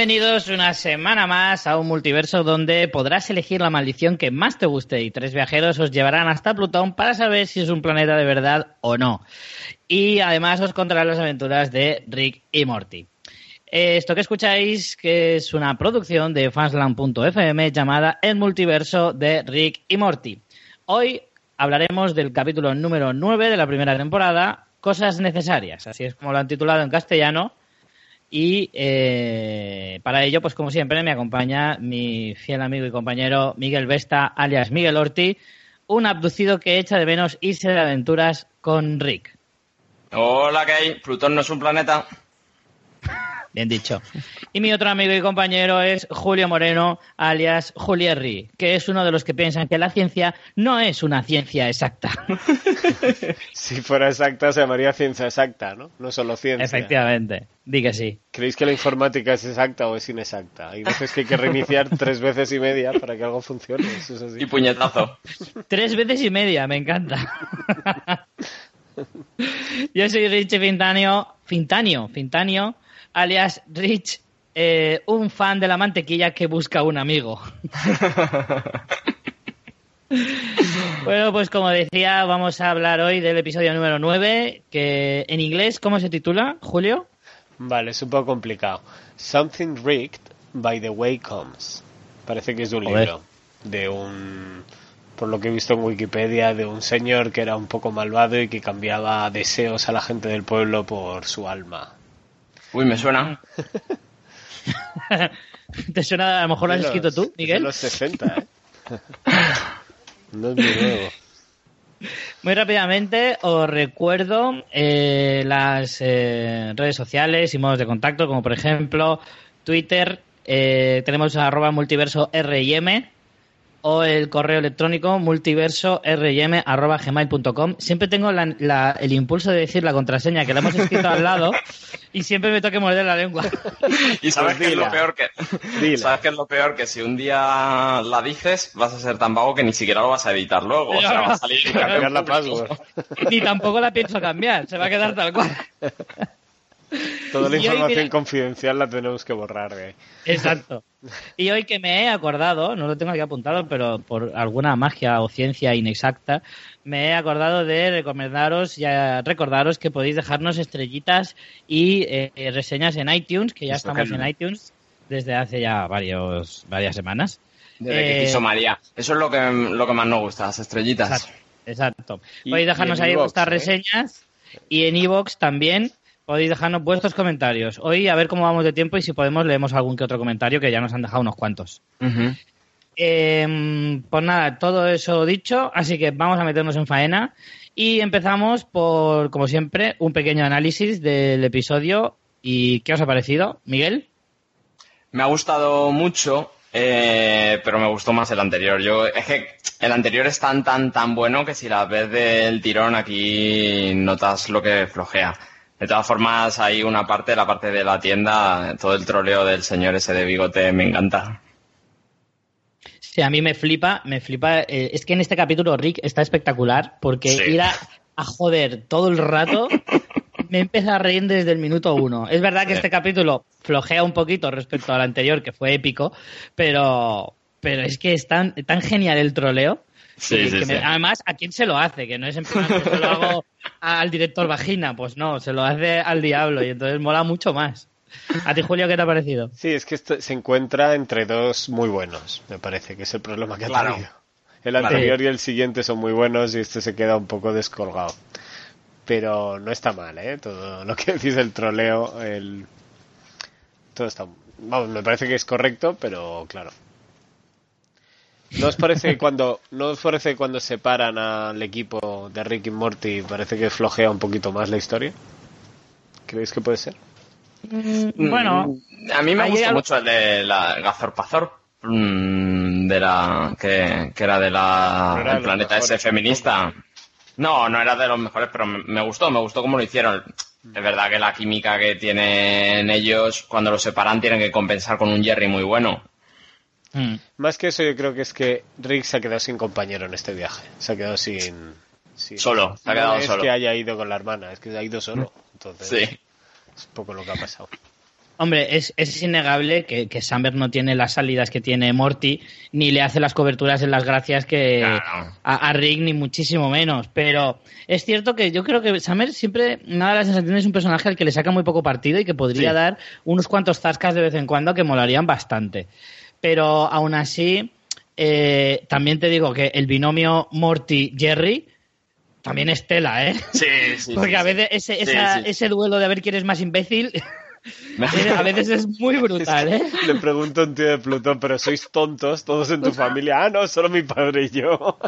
Bienvenidos una semana más a un multiverso donde podrás elegir la maldición que más te guste y tres viajeros os llevarán hasta Plutón para saber si es un planeta de verdad o no. Y además os contarán las aventuras de Rick y Morty. Eh, Esto que escucháis es una producción de fansland.fm llamada El multiverso de Rick y Morty. Hoy hablaremos del capítulo número 9 de la primera temporada, Cosas necesarias, así es como lo han titulado en castellano. Y eh, para ello, pues como siempre, me acompaña mi fiel amigo y compañero Miguel Vesta, alias Miguel Orti, un abducido que echa de menos irse de aventuras con Rick. Hola, ¿qué hay? Plutón no es un planeta. Bien dicho. Y mi otro amigo y compañero es Julio Moreno, alias Julierri, que es uno de los que piensan que la ciencia no es una ciencia exacta. Si fuera exacta, se llamaría ciencia exacta, ¿no? No solo ciencia. Efectivamente. Di que sí. ¿Creéis que la informática es exacta o es inexacta? Hay veces que hay que reiniciar tres veces y media para que algo funcione. Eso es así. Y puñetazo. Tres veces y media, me encanta. Yo soy Rich Fintanio, Fintanio, Fintanio, alias Rich, eh, un fan de la mantequilla que busca un amigo. bueno, pues como decía, vamos a hablar hoy del episodio número 9, que en inglés, ¿cómo se titula, Julio? Vale, es un poco complicado. Something rigged by the way comes. Parece que es de un Joder. libro. De un. Por lo que he visto en Wikipedia, de un señor que era un poco malvado y que cambiaba deseos a la gente del pueblo por su alma. Uy, me suena. ¿Te suena? A lo mejor lo has escrito tú, es De Miguel. los 60, ¿eh? no es muy nuevo. Muy rápidamente os recuerdo eh, las eh, redes sociales y modos de contacto, como por ejemplo Twitter, eh, tenemos arroba multiverso RIM o el correo electrónico multiverso RIM arroba gmail.com. Siempre tengo la- la- el impulso de decir la contraseña que la hemos escrito al lado y siempre me toque morder la lengua. Y sabes Pues qué es lo peor que. Dila. ¿Sabes qué es lo peor? Que si un día la dices, vas a ser tan vago que ni siquiera lo vas a editar luego. O sea, va a salir. Cambiar la password. Ni tampoco la pienso cambiar, se va a quedar tal cual. Toda la Y hoy, información mira- confidencial la tenemos que borrar. Exacto. Y hoy que me he acordado, no lo tengo aquí apuntado, pero por alguna magia o ciencia inexacta, me he acordado de recomendaros ya recordaros que podéis dejarnos estrellitas y eh, reseñas en iTunes, que ya Esto estamos que- en iTunes desde hace ya varios varias semanas. Desde que Eh, quiso María. Eso es lo que, lo que más nos gusta, las estrellitas. Exacto. Podéis dejarnos ahí vuestras ¿eh? reseñas y en iVoox también podéis dejarnos vuestros comentarios. Hoy a ver cómo vamos de tiempo y si podemos leemos algún que otro comentario que ya nos han dejado unos cuantos. Eh, pues nada, todo eso dicho, así que vamos a meternos en faena y empezamos por, como siempre, un pequeño análisis del episodio y ¿qué os ha parecido, Miguel? Me ha gustado mucho, eh, pero me gustó más el anterior. Yo es que el anterior es tan tan tan bueno que si la ves del tirón aquí notas lo que flojea. De todas formas, hay una parte, la parte de la tienda, todo el troleo del señor ese de bigote me encanta. Sí, a mí me flipa, me flipa. eh, es que en este capítulo Rick está espectacular porque Sí. ir a, a joder todo el rato me empieza a reír desde el minuto uno. Es verdad que Sí. este capítulo flojea un poquito respecto al anterior, que fue épico, pero, pero es que es tan, tan genial el troleo. Sí, que- sí, que me- sí. además, ¿a quién se lo hace? Que no es en plan que se lo hago al director vagina, pues no, se lo hace al diablo y entonces mola mucho más. ¿A ti, Julio, qué te ha parecido? Sí, es que esto se encuentra entre dos muy buenos, me parece, que es el problema que ha tenido. El anterior y el siguiente son muy buenos y este se queda un poco descolgado. Pero no está mal, ¿eh? Todo lo que decís del troleo, el... Todo está... Vamos, me parece que es correcto, pero claro. ¿No os parece que cuando, no os parece que cuando separan al equipo de Rick y Morty parece que flojea un poquito más la historia? ¿Creéis que puede ser? Bueno, Mm, a mí me gusta algo- mucho el de la Gazorpazor, mm, de la que, que era de la No era el planeta ese feminista. No, no era de los mejores, pero me, me gustó, me gustó cómo lo hicieron. Es verdad que la química que tienen ellos cuando los separan tienen que compensar con un Jerry muy bueno. Mm, Más que eso, yo creo que es que Rick se ha quedado sin compañero en este viaje. Se ha quedado sin. sin- Solo, se ha No es solo. que haya ido con la hermana, es que ha ido solo. Entonces, Sí. es un poco lo que ha pasado. Hombre, es, es innegable que, que Summer no tiene las salidas que tiene Morty, ni le hace las coberturas en las gracias que Claro. a, a Rick, ni muchísimo menos. Pero es cierto que yo creo que Summer siempre me da la sensación de es un personaje al que le saca muy poco partido y que podría Sí. dar unos cuantos zascas de vez en cuando que molarían bastante. Pero aún así, eh, también te digo que el binomio Morty-Jerry también es tela, ¿eh? Sí, sí. Porque sí, a sí. veces ese, Sí, esa- sí. ese duelo de ver quién es más imbécil, eh, a veces es muy brutal, ¿eh? Le pregunto a un tío de Plutón, pero sois tontos todos en tu familia. Ah, no, solo mi padre y yo.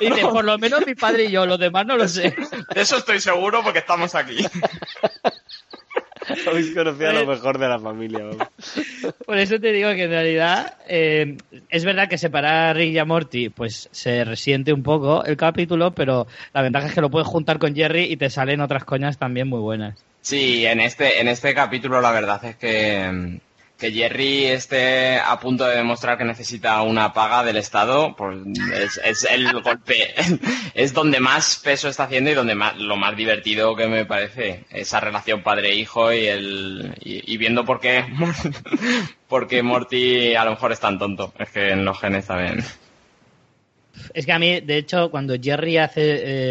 Y dice, por lo menos mi padre y yo, los demás no lo sé. De eso estoy seguro porque estamos aquí. Habéis conocido a lo mejor de la familia. vamos. Por eso te digo que en realidad eh, es verdad que separar a Rick y a Morty pues se resiente un poco el capítulo, pero la ventaja es que lo puedes juntar con Jerry y te salen otras coñas también muy buenas. Sí, en este, en este capítulo la verdad es que, mm, que Jerry esté a punto de demostrar que necesita una paga del Estado, pues es, es el golpe, es donde más peso está haciendo y donde más, lo más divertido que me parece, esa relación padre-hijo y el, y, y viendo por qué, por qué Morty a lo mejor es tan tonto, es que en los genes también. Es que a mí, de hecho, cuando Jerry hace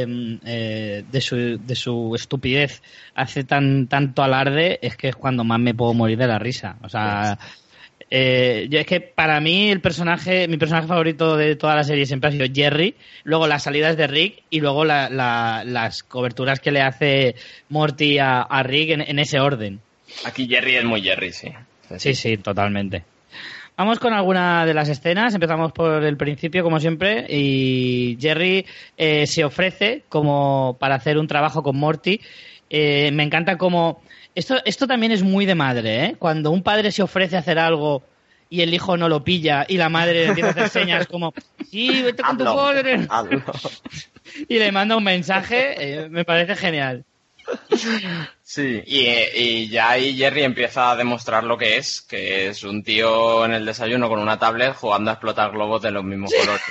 eh, eh, de, su, de su estupidez, hace tan tanto alarde, es que es cuando más me puedo morir de la risa. O sea, eh, yo es que para mí el personaje, mi personaje favorito de toda la serie siempre ha sido Jerry, luego las salidas de Rick y luego la- la- las coberturas que le hace Morty a, a Rick en, en ese orden. Aquí Jerry es muy Jerry, sí. Sí, sí, totalmente. Vamos con alguna de las escenas. Empezamos por el principio, como siempre. Y Jerry eh, se ofrece como para hacer un trabajo con Morty. Eh, me encanta como... Esto, esto también es muy de madre, ¿eh? Cuando un padre se ofrece a hacer algo y el hijo no lo pilla y la madre le empieza a hacer señas como sí, vete con tu padre y le manda un mensaje, eh, me parece genial. Sí, y, y ya ahí Jerry empieza a demostrar lo que es, que es un tío en el desayuno con una tablet jugando a explotar globos de los mismos colores.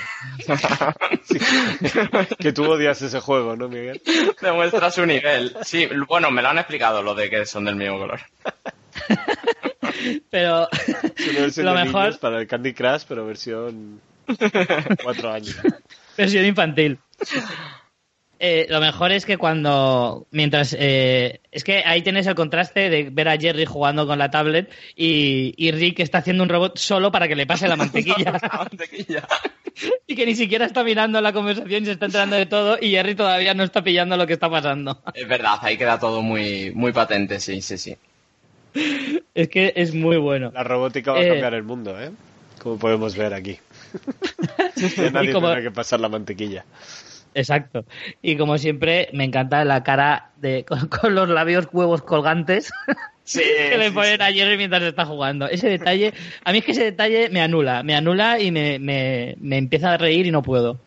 Que tú odias ese juego, ¿no, Miguel? Demuestra su nivel. Sí, bueno, me lo han explicado lo de que son del mismo color. Pero lo mejor... para el Candy Crush, pero versión cuatro años. Versión infantil. Eh, lo mejor es que cuando, mientras, eh, es que ahí tienes el contraste de ver a Jerry jugando con la tablet y, y Rick está haciendo un robot solo para que le pase la mantequilla Mantequilla. y que ni siquiera está mirando la conversación y se está enterando de todo y Jerry todavía no está pillando lo que está pasando. Es verdad, ahí queda todo muy, muy patente, sí, sí, sí. Es que es muy bueno. La robótica va a Eh. cambiar el mundo, ¿eh? Como podemos ver aquí. Ya nadie Y como- tendrá que pasar la mantequilla. Exacto. Y como siempre, me encanta la cara de con, con los labios huevos colgantes Sí, que le ponen a Jerry mientras está jugando. Ese detalle, a mí es que ese detalle me anula, me anula y me, me, me empieza a reír y no puedo.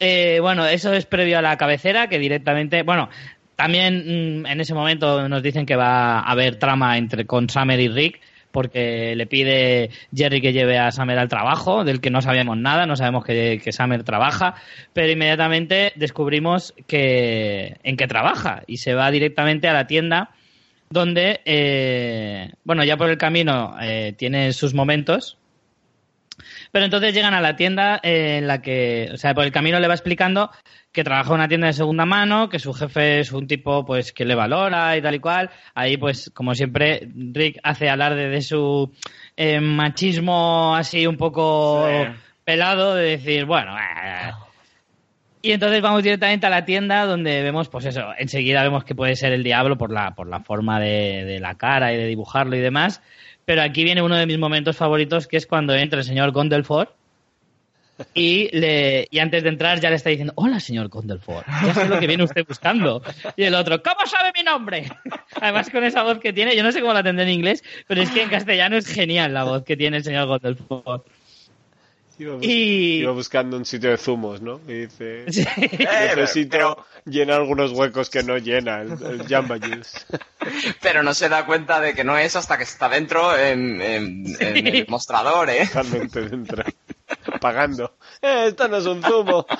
Eh, bueno, eso es previo a la cabecera, que directamente, bueno, también mm, en ese momento nos dicen que va a haber trama entre con Summer y Rick, porque le pide Jerry que lleve a Summer al trabajo, del que no sabíamos nada, no sabemos que, que Summer trabaja, pero inmediatamente descubrimos que en qué trabaja y se va directamente a la tienda donde, eh, bueno, ya por el camino eh, tiene sus momentos, pero entonces llegan a la tienda eh, en la que, o sea, por el camino le va explicando que trabaja en una tienda de segunda mano, que su jefe es un tipo pues que le valora y tal y cual. Ahí pues como siempre Rick hace alarde de su eh, machismo así un poco Sí. pelado de decir, bueno, eh. y entonces vamos directamente a la tienda donde vemos pues eso, enseguida vemos que puede ser el diablo por la por la forma de, de la cara y de dibujarlo y demás. Pero aquí viene uno de mis momentos favoritos, que es cuando entra el señor Gondelford y, le, y antes de entrar ya le está diciendo, hola señor Gondelford, ya sé lo que viene usted buscando. Y el otro, ¿cómo sabe mi nombre? Además con esa voz que tiene, yo no sé cómo la tendré en inglés, pero es que en castellano es genial la voz que tiene el señor Gondelford. Iba, bus- Y... iba buscando un sitio de zumos, ¿no? Y dice... Sí. Necesito pero- llenar algunos huecos que no llena el, el Jamba Juice. Pero no se da cuenta de que no es hasta que está dentro en, en- en el mostrador, ¿eh? Totalmente dentro. Pagando. Eh, esto no es un zumo.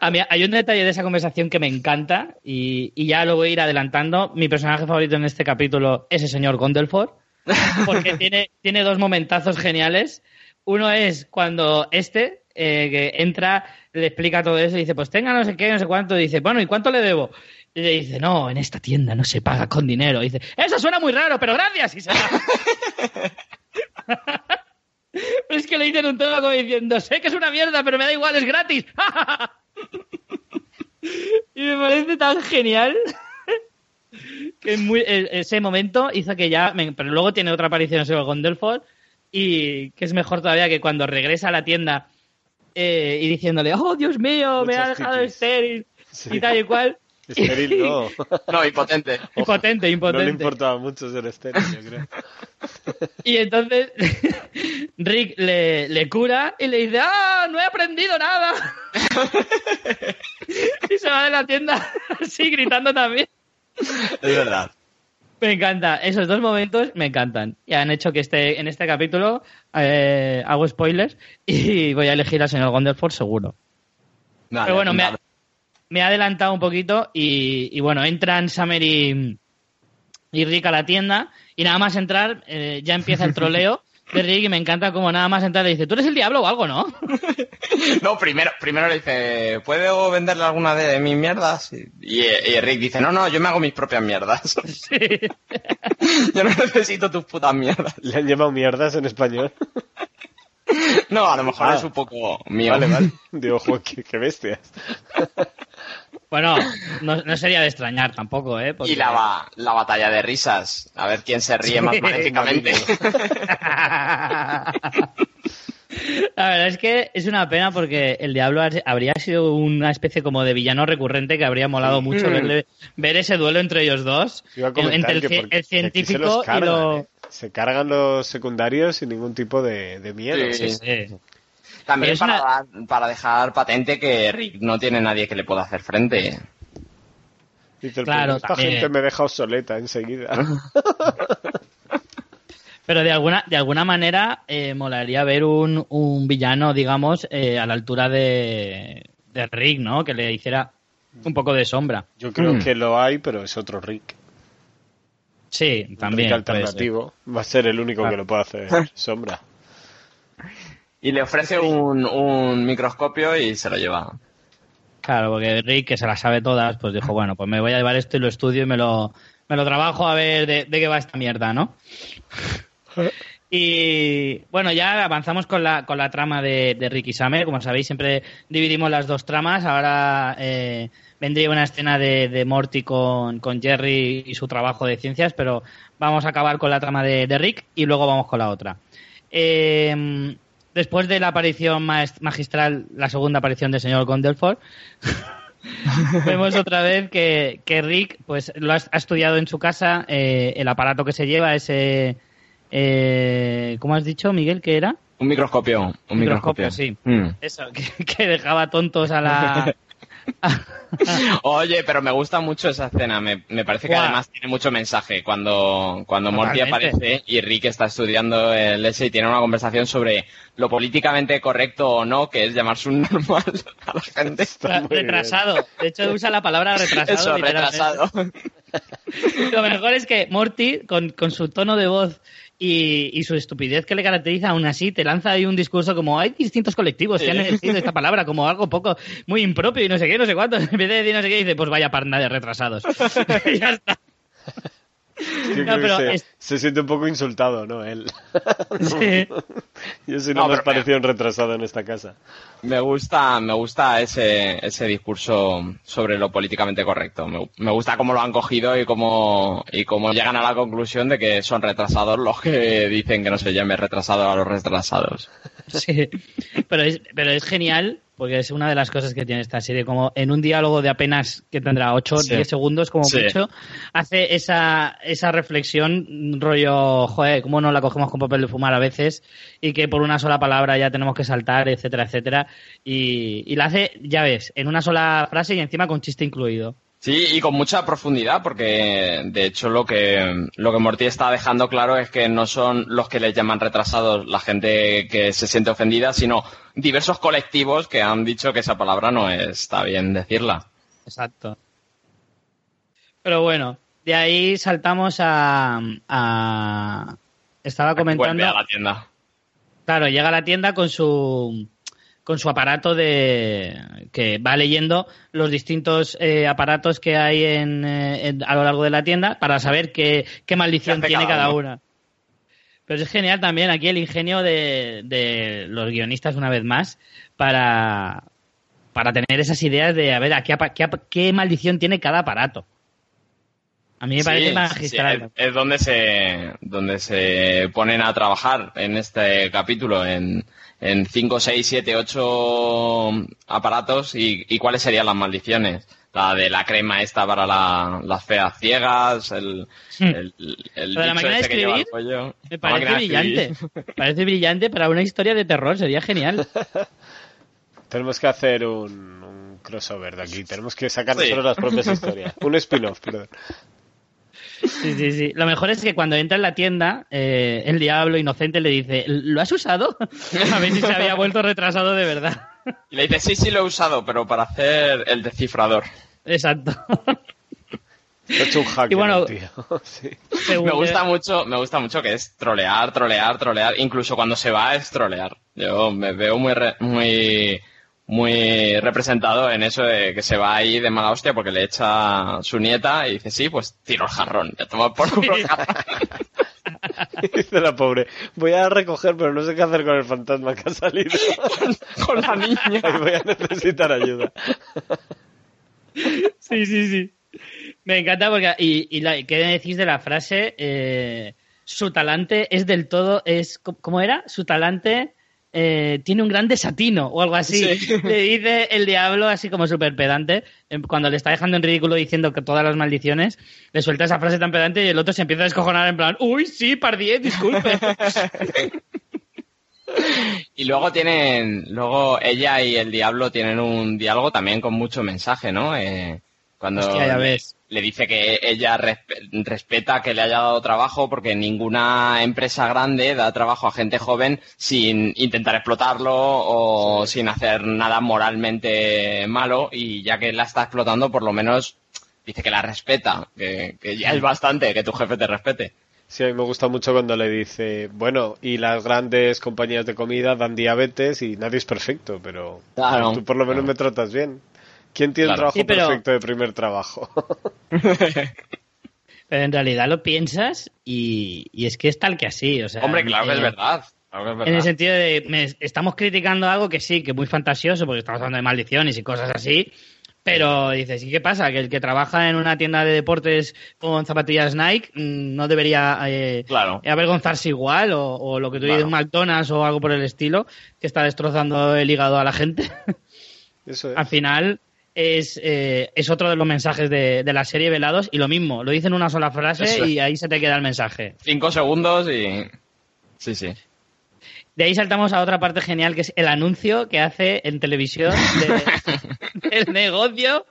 A mí hay un detalle de esa conversación que me encanta y, y, ya lo voy a ir adelantando. Mi personaje favorito en este capítulo es el señor Gondelford, porque tiene, tiene dos momentazos geniales. Uno es cuando este, eh, que entra, le explica todo eso y dice, pues tenga no sé qué, no sé cuánto. Y dice, bueno, ¿y cuánto le debo? Y le dice, no, en esta tienda no se paga con dinero. Y dice, eso suena muy raro, pero gracias. Y se Pero es que le dicen un tono como diciendo, sé que es una mierda, pero me da igual, es gratis. y me parece tan genial que muy, e, ese momento hizo que ya... pero luego tiene otra aparición en Gondelford y que es mejor todavía que cuando regresa a la tienda eh, y diciéndole, oh, Dios mío, me ha dejado estéril y tal y cual. Estéril no. no, impotente. Impotente, impotente. No le importaba mucho ser estéril, yo creo. Y entonces Rick le, le, cura y le dice, ¡ah, no he aprendido nada! y se va de la tienda así gritando también. Es verdad. Me encanta. Esos dos momentos me encantan. Y han hecho que este, en este capítulo eh, hago spoilers y voy a elegir al señor Gondelford seguro. Pero bueno, me ha, adelantado un poquito y, y bueno, entran Summer y, y Rick a la tienda y nada más entrar eh, ya empieza el troleo de Rick y me encanta como nada más entrar le dice, tú eres el diablo o algo, ¿no? no, primero, primero le dice, ¿puedo venderle alguna de mis mierdas? Y, Rick dice, no, no, yo me hago mis propias mierdas. Sí. yo no necesito tus putas mierdas. ¿Le han llamado mierdas en español? no, a lo mejor ah. es un poco mío. Vale, vale. Digo, qué, qué bestias. Bueno, no, sería de extrañar tampoco, ¿eh? Y la, la batalla de risas. A ver quién se ríe más maléficamente. La verdad es que es una pena porque el Diablo habría sido una especie como de villano recurrente que habría molado mucho ver, ese duelo entre ellos dos. Entre el, científico y lo... ¿eh? Se cargan los secundarios sin ningún tipo de, miedo. Sí, sí. También para, para dejar patente que Rick no tiene nadie que le pueda hacer frente. Dice, claro, esta gente me deja obsoleta enseguida. Pero de alguna, de alguna manera eh, molaría ver un, un villano, digamos, eh, a la altura de, de, Rick, ¿no? Que le hiciera un poco de sombra. Yo creo mm. que lo hay, pero es otro Rick. Sí, también. Rick alternativo. Va a ser el único que lo pueda hacer sombra. Y le ofrece un, un microscopio y se lo lleva. Claro, porque Rick, que se las sabe todas, pues dijo, bueno, pues me voy a llevar esto y lo estudio y me lo, me lo trabajo a ver de, qué va esta mierda, ¿no? Y bueno, ya avanzamos con la, con la trama de, de Rick y Summer. Como sabéis, siempre dividimos las dos tramas. Ahora eh, vendría una escena de, Morty con, con, Jerry y su trabajo de ciencias, pero vamos a acabar con la trama de, Rick y luego vamos con la otra. Eh, después de la aparición magistral, la segunda aparición del señor Gondelford, vemos otra vez que, Rick pues lo ha, estudiado en su casa, eh, el aparato que se lleva, ese... Eh, ¿Cómo has dicho, Miguel, que era? Un microscopio. Un microscopio, sí. Mm. Eso, que, dejaba tontos a la, Oye, pero me gusta mucho esa escena. Me, parece que además tiene mucho mensaje cuando, cuando Morty aparece y Rick está estudiando el S y tiene una conversación sobre lo políticamente correcto o no, que es llamarse un normal a la gente. retrasado. De hecho, usa la palabra retrasado. Eso, retrasado. Lo mejor es que Morty, con, con su tono de voz y, su estupidez que le caracteriza, aún así te lanza ahí un discurso como hay distintos colectivos que han elegido esta palabra como algo poco muy impropio y no sé qué, no sé cuánto. En vez de decir no sé qué, dice pues vaya parna de retrasados. y ya está. Se, siente un poco insultado, ¿no? Él. Sí. Yo soy no, más parecido un retrasado en esta casa. Me gusta, me gusta ese, ese discurso sobre lo políticamente correcto. Me, gusta cómo lo han cogido y cómo, y cómo llegan a la conclusión de que son retrasados los que dicen que no se llame retrasado a los retrasados. Sí, pero es, pero es genial porque es una de las cosas que tiene esta serie, como en un diálogo de apenas que tendrá 8 o 10 segundos como mucho, hace esa, esa reflexión rollo, joder, cómo no la cogemos con papel de fumar a veces y que por una sola palabra ya tenemos que saltar, etcétera, etcétera, y, y la hace, ya ves, en una sola frase y encima con chiste incluido. Sí, y con mucha profundidad, porque de hecho lo que, lo que Morty está dejando claro es que no son los que les llaman retrasados la gente que se siente ofendida, sino diversos colectivos que han dicho que esa palabra no está bien decirla. Exacto. Pero bueno, de ahí saltamos a. a... Estaba comentando. Vuelve a la tienda. Claro, llega a la tienda con su con su aparato de que va leyendo los distintos eh, aparatos que hay en, eh, a lo largo de la tienda para saber qué, qué maldición tiene cada, una. Pero es genial también aquí el ingenio de, de los guionistas una vez más para, para tener esas ideas de a ver a qué, qué, qué maldición tiene cada aparato. A mí me parece magistral. es, donde se donde se ponen a trabajar en este capítulo en, en 5, 6, 7, 8 aparatos y, y, cuáles serían las maldiciones. La de la crema esta para las feas ciegas, el, hmm. el, el la máquina de escribir, me parece brillante. parece brillante para una historia de terror, sería genial. Tenemos que hacer un, un crossover de aquí, tenemos que sacar nosotros las propias historias. Un spin-off, perdón. Sí, sí, sí. Lo mejor es que cuando entra en la tienda, eh, el diablo inocente le dice, ¿lo has usado? A ver si se había vuelto retrasado de verdad. Y le dice, sí, sí lo he usado, pero para hacer el descifrador. Exacto. He hecho un hacker, y bueno, tío. Sí. Me gusta mucho, me gusta mucho que es trolear, trolear, trolear. Incluso cuando se va es trolear. Yo me veo muy, muy muy representado en eso de que se va ahí de mala hostia porque le echa su nieta y dice, sí, pues tiro el jarrón, ya toma por culo Dice la pobre, voy a recoger pero no sé qué hacer con el fantasma que ha salido. con la niña. voy a necesitar ayuda. sí, sí, sí. Me encanta porque, y, y la, ¿qué decís de la frase? Eh, su talante es del todo, es, ¿cómo era? Su talante eh, tiene un gran desatino o algo así. Le dice el diablo así como súper pedante, cuando le está dejando en ridículo diciendo que todas las maldiciones, le suelta esa frase tan pedante y el otro se empieza a descojonar en plan, uy, sí, pardié, disculpe. y luego tienen, luego ella y el diablo tienen un diálogo también con mucho mensaje, ¿no? Eh, cuando Le, dice que ella respeta que le haya dado trabajo porque ninguna empresa grande da trabajo a gente joven sin intentar explotarlo o sin hacer nada moralmente malo y ya que la está explotando por lo menos dice que la respeta, que, ya es bastante que tu jefe te respete. Sí, a mí me gusta mucho cuando le dice, bueno, y las grandes compañías de comida dan diabetes y nadie es perfecto, pero tú por lo menos me tratas bien. ¿Quién tiene el trabajo perfecto de primer trabajo? pero en realidad lo piensas y, es que es tal que así. O sea, Hombre, claro que es verdad. En el sentido de, estamos criticando algo que sí, que es muy fantasioso, porque estamos hablando de maldiciones y cosas así, pero dices, ¿y qué pasa? Que el que trabaja en una tienda de deportes con zapatillas Nike mm, no debería eh, avergonzarse igual, o, lo que tú dices, McDonald's o algo por el estilo, que está destrozando el hígado a la gente. Eso es. Al final, es, eh, es otro de los mensajes de, la serie Velados y lo mismo, lo dicen una sola frase y ahí se te queda el mensaje. Cinco segundos y... Sí, sí. De ahí saltamos a otra parte genial que es el anuncio que hace en televisión del negocio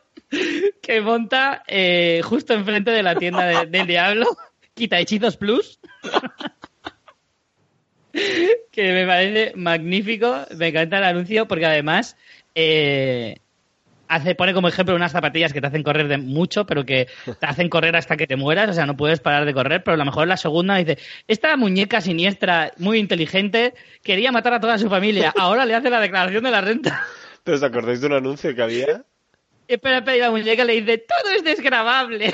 que monta eh, justo enfrente de la tienda del diablo, Quita Hechizos Plus. que me parece magnífico, me encanta el anuncio porque además eh, hace, pone como ejemplo unas zapatillas que te hacen correr de mucho, pero que te hacen correr hasta que te mueras, o sea, no puedes parar de correr, pero a lo mejor la segunda dice, esta muñeca siniestra, muy inteligente, quería matar a toda su familia, ahora le hace la declaración de la renta. ¿Os acordáis de un anuncio que había? Espera, espera, y la muñeca le dice, todo es desgrabable.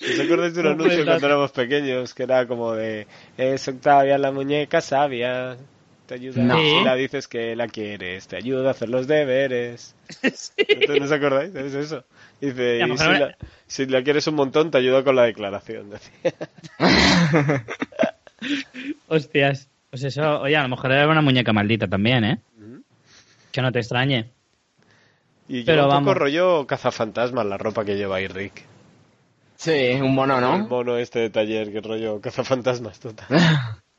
¿Os acordáis de un anuncio cuando éramos pequeños? Que era como de, es Octavia la muñeca sabia te ayuda. No. Si la dices que la quieres, te ayuda a hacer los deberes. ¿No os acordáis? Es eso. Dice, si, la, quieres un montón, te ayuda con la declaración. Hostias. Pues eso, oye, a lo mejor era una muñeca maldita también, ¿eh? Que no te extrañe. Y Pero un poco rollo cazafantasmas la ropa que lleva ahí Rick. Sí, un mono, ¿no? Un mono este de taller, que rollo cazafantasmas total.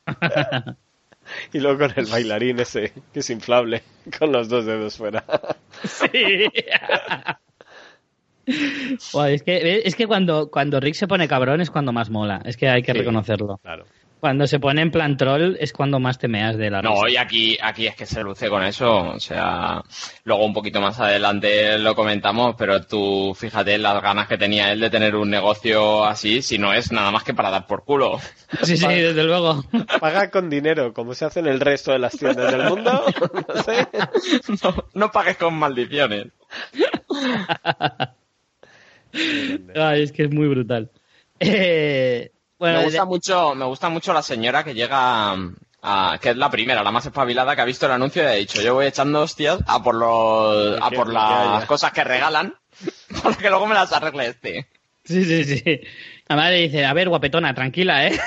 Y luego con el bailarín ese, que es inflable, con los dos dedos fuera. Sí. es, que, es que cuando, cuando Rick se pone cabrón es cuando más mola. Es que hay que reconocerlo. Claro. Cuando se pone en plan troll es cuando más temeas de la No, y aquí, aquí es que se luce con eso. O sea, luego un poquito más adelante lo comentamos, pero tú fíjate las ganas que tenía él de tener un negocio así, si no es nada más que para dar por culo. Sí, sí, desde luego. Paga con dinero, como se hace en el resto de las tiendas del mundo. No sé. No, no pagues con maldiciones. Ay, es que es muy brutal. Eh, bueno, me gusta de- mucho, me gusta mucho la señora que llega a, que es la primera, la más espabilada que ha visto el anuncio y ha dicho yo voy echando hostias a por los, a por las cosas que regalan, para que luego me las arregle este. Sí, sí, sí. Además le dice, a ver, guapetona, tranquila, ¿eh?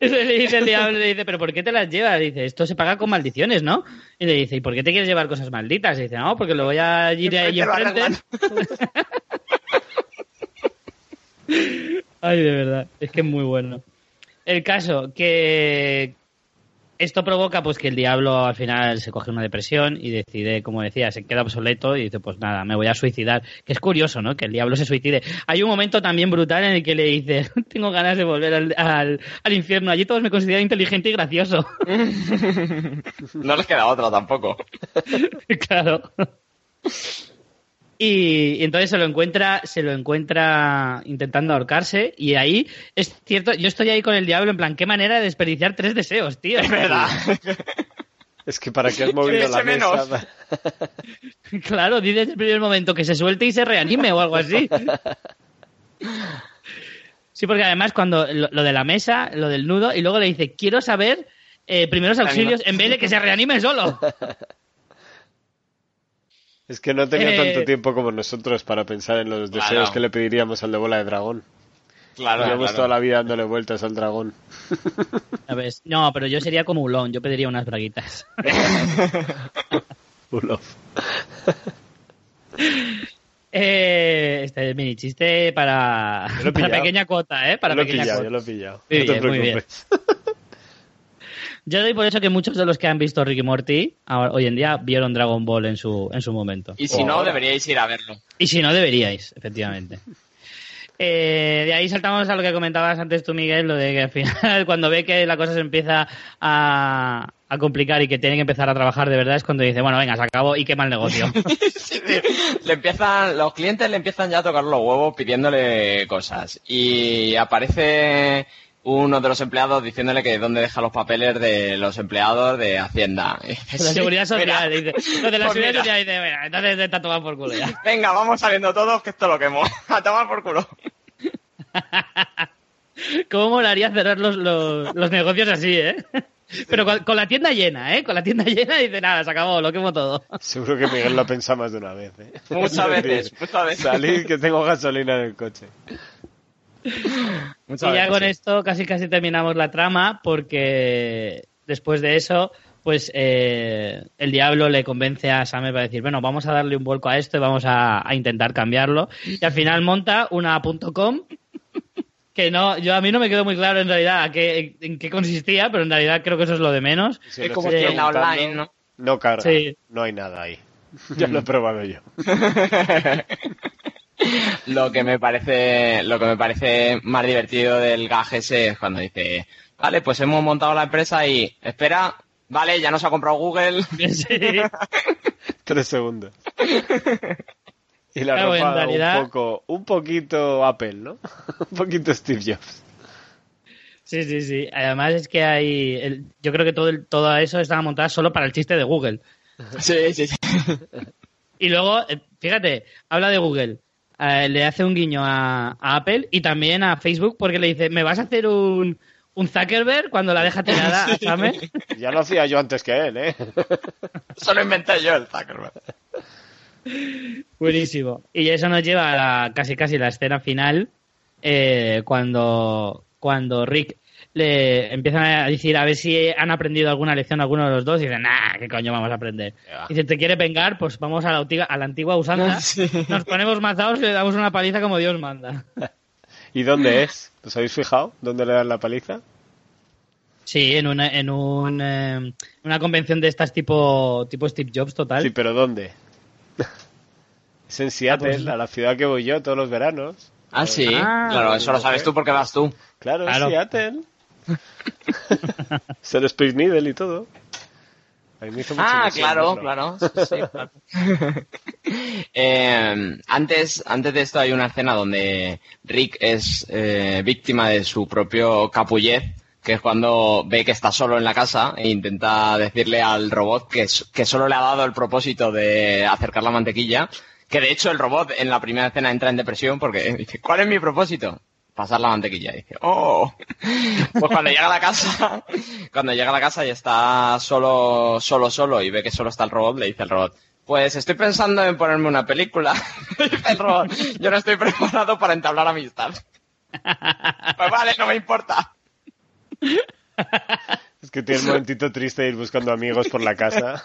Eso le dice el diablo, le dice, pero ¿por qué te las llevas? dice, esto se paga con maldiciones, ¿no? Y le dice, ¿y por qué te quieres llevar cosas malditas? Y dice, no, porque lo voy a ir ahí enfrente. Ay, de verdad, es que es muy bueno. El caso que esto provoca pues que el diablo al final se coge una depresión y decide, como decía, se queda obsoleto y dice, pues nada, me voy a suicidar. Que es curioso, ¿no? Que el diablo se suicide. Hay un momento también brutal en el que le dice, tengo ganas de volver al, al, al infierno. Allí todos me consideran inteligente y gracioso. No les queda otra tampoco. claro. Y, y entonces se lo encuentra, se lo encuentra intentando ahorcarse y ahí es cierto, yo estoy ahí con el diablo en plan, qué manera de desperdiciar tres deseos, tío. Es verdad. Es que para qué has movido la menos. mesa. Claro, dice desde el primer momento que se suelte y se reanime o algo así. Sí, porque además cuando lo, lo de la mesa, lo del nudo, y luego le dice, quiero saber eh, primeros auxilios en vez de que se reanime solo. Es que no tenía Eh, tanto tiempo como nosotros para pensar en los deseos Claro. que le pediríamos al de bola de dragón. Claro, Llevamos claro. toda la vida dándole vueltas al dragón. ¿Sabes? No, pero yo sería como Ulón, yo pediría unas braguitas. Ulof. Eh, este es mini chiste para, para pillado. pequeña cuota, ¿eh? Para Yo lo he pequeña pillado, cuota. yo lo he pillado. Muy no te bien, muy bien. Yo doy por eso que muchos de los que han visto Ricky Morty ahora- hoy en día vieron Dragon Ball en su, en su momento. Y si no, deberíais ir a verlo. Y si no, deberíais, efectivamente. Eh, de ahí saltamos a lo que comentabas antes tú, Miguel, lo de que al final, cuando ve que la cosa se empieza a, a complicar y que tiene que empezar a trabajar de verdad, es cuando dice, bueno, venga, se acabó y quema el negocio. Sí. Le empiezan, los clientes le empiezan ya a tocar los huevos pidiéndole cosas. Y aparece uno de los empleados diciéndole que dónde deja los papeles de los empleados de Hacienda. Dice, la "Sí, seguridad social, mira". dice. Lo de la Pues seguridad mira. social, dice, bueno, entonces está tomado por culo ya. Venga, vamos saliendo todos que esto lo quemo. A tomar por culo. ¿Cómo molaría cerrar los, los, los negocios así, eh? Pero con, con la tienda llena, ¿eh? Con la tienda llena y dice, nada, se acabó, lo quemo todo. Seguro que Miguel lo ha pensado más de una vez. ¿eh? Muchas Es veces, muchas veces. Salid que tengo gasolina en el coche. Muchas y ya con esto casi casi terminamos la trama porque después de eso, pues eh, el diablo le convence a Same para decir, bueno, vamos a darle un vuelco a esto y vamos a, a intentar cambiarlo. Y al final monta una .com que no, yo a mí no me quedó muy claro en realidad a qué, en qué consistía, pero en realidad creo que eso es lo de menos. Si Es como tienda online, ¿no? No carga, Sí. no hay nada ahí. Ya lo he probado yo. Lo que me parece lo que me parece más divertido del gag ese es cuando dice vale pues hemos montado la empresa y espera vale ya nos ha comprado Google Sí. Tres segundos. Y la Claro, ropa realidad- un poco, un poquito Apple, ¿no? un poquito Steve Jobs. Sí, sí, sí. Además es que hay, el- yo creo que todo, el- todo eso estaba montado solo para el chiste de Google. sí sí sí Y luego, eh, fíjate, habla de Google. Eh, le hace un guiño a, a Apple y también a Facebook porque le dice, ¿me vas a hacer un, un Zuckerberg cuando la deja tirada a Same? Ya lo hacía yo antes que él, ¿eh? eso lo inventé yo el Zuckerberg Buenísimo. Y eso nos lleva a la, casi casi la escena final eh, cuando, cuando Rick le empiezan a decir a ver si han aprendido alguna lección alguno de los dos y dicen, nah, ¿qué coño vamos a aprender? Ya. Dice, ¿te quiere vengar? Pues vamos a la, antigua- a la antigua usanza, Sí. nos ponemos mazados y le damos una paliza como Dios manda. ¿Y dónde es? ¿Os habéis fijado? ¿Dónde le dan la paliza? Sí, en una, en un, eh, una convención de estas tipo, tipo Steve Jobs total. Sí, pero ¿dónde? Es en Seattle, a la ciudad que voy yo todos los veranos. Ah, sí. Ah, claro, eso lo sabes tú porque vas tú. Claro, Claro. Seattle. el Space Needle y todo. Me hizo Ah, claro, claro. sí, sí, claro. Eh, antes, antes de esto hay una escena donde Rick es eh, víctima de su propio capullez, que es cuando ve que está solo en la casa e intenta decirle al robot que, que solo le ha dado el propósito de acercar la mantequilla, que de hecho el robot en la primera escena entra en depresión porque dice, ¿cuál es mi propósito? Pasar la mantequilla. Y dice, ¡oh! Pues cuando llega a la casa, cuando llega a la casa y está solo, solo, solo y ve que solo está el robot, le dice el robot, pues estoy pensando en ponerme una película. dice el robot, yo no estoy preparado para entablar amistad. Pues vale, no me importa. Es que tiene un momentito triste de ir buscando amigos por la casa.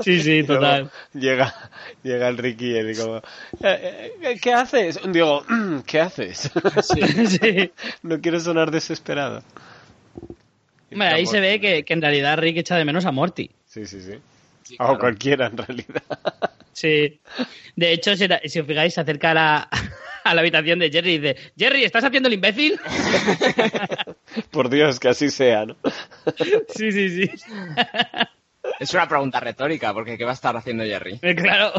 Sí, sí, total. Llega, llega el Ricky y digo, "Eh, eh, ¿qué haces? Digo, "Mm, ¿qué haces? Sí. no quiero sonar desesperado. Hombre, ahí se ve que, que en realidad Rick echa de menos a Morty. Sí, sí, sí. Sí, O claro. cualquiera, en realidad. Sí. De hecho, si, si os fijáis, se acerca a la, a la habitación de Jerry y dice, Jerry, ¿estás haciendo el imbécil? Por Dios, que así sea, ¿no? sí, sí, sí. Es una pregunta retórica, porque ¿qué va a estar haciendo Jerry? Eh, Claro.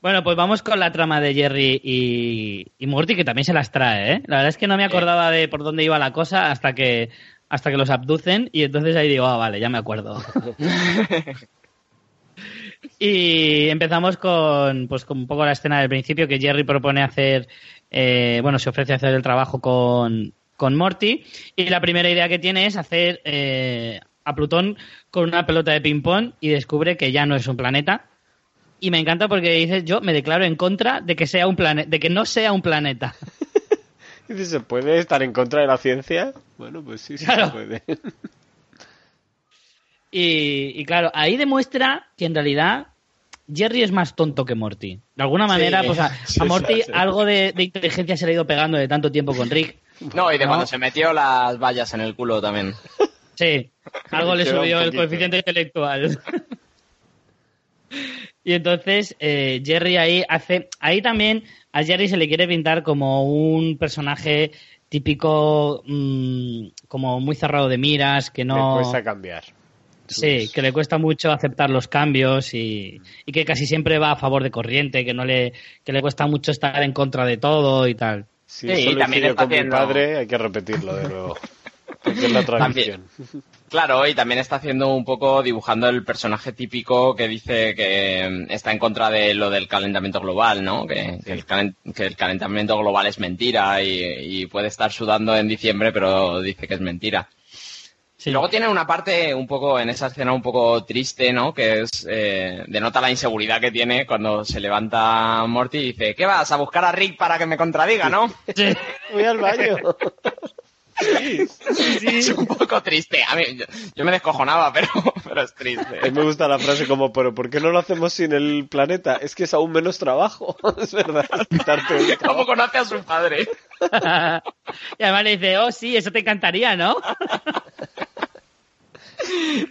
Bueno, pues vamos con la trama de Jerry y, y Morty, que también se las trae, ¿eh? La verdad es que no me acordaba de por dónde iba la cosa hasta que hasta que los abducen y entonces ahí digo, ah, vale, ya me acuerdo. y empezamos con, pues, con un poco la escena del principio que Jerry propone hacer, eh, bueno, se ofrece a hacer el trabajo con, con Morty y la primera idea que tiene es hacer eh, a Plutón con una pelota de ping-pong y descubre que ya no es un planeta. Y me encanta porque dice, yo me declaro en contra de que sea un planeta, de que no sea un planeta. Dice, ¿se puede estar en contra de la ciencia? Bueno, pues sí, sí Claro. se puede. Y, y claro, ahí demuestra que en realidad Jerry es más tonto que Morty. De alguna manera, Sí, pues a, sí, a Morty sí. algo de, de inteligencia se le ha ido pegando de tanto tiempo con Rick. No, y de No. cuando se metió las vallas en el culo también. Sí, algo le subió el coeficiente intelectual. y entonces eh, Jerry ahí hace, ahí también a Jerry se le quiere pintar como un personaje típico, mm, como muy cerrado de miras, que no... Le cuesta cambiar. Sí, que le cuesta mucho aceptar los cambios y, y que casi siempre va a favor de corriente, que no le, que le cuesta mucho estar en contra de todo y tal. Sí, eso lo también está con mi haciendo- padre, hay que repetirlo de nuevo. Porque es la tradición. Claro, y también está haciendo un poco, dibujando el personaje típico que dice que mm, está en contra de lo del calentamiento global, ¿no? Que, que el, calen- que el calentamiento global es mentira y, y puede estar sudando en diciembre, pero dice que es mentira. Sí. Luego tiene una parte un poco, en esa escena un poco triste, ¿no? Que es, eh, denota la inseguridad que tiene cuando se levanta Morty y dice, ¿qué vas? ¿A buscar a Rick para que me contradiga, no? Sí. Voy al baño. Es un poco triste. A mí, yo, yo me descojonaba, pero, pero es A mí triste. me gusta la frase como, pero ¿por qué no lo hacemos sin el planeta? Es que es aún menos trabajo. es verdad, quitarte ¿Cómo conoce a su padre? y además le dice, oh sí, eso te encantaría, ¿no?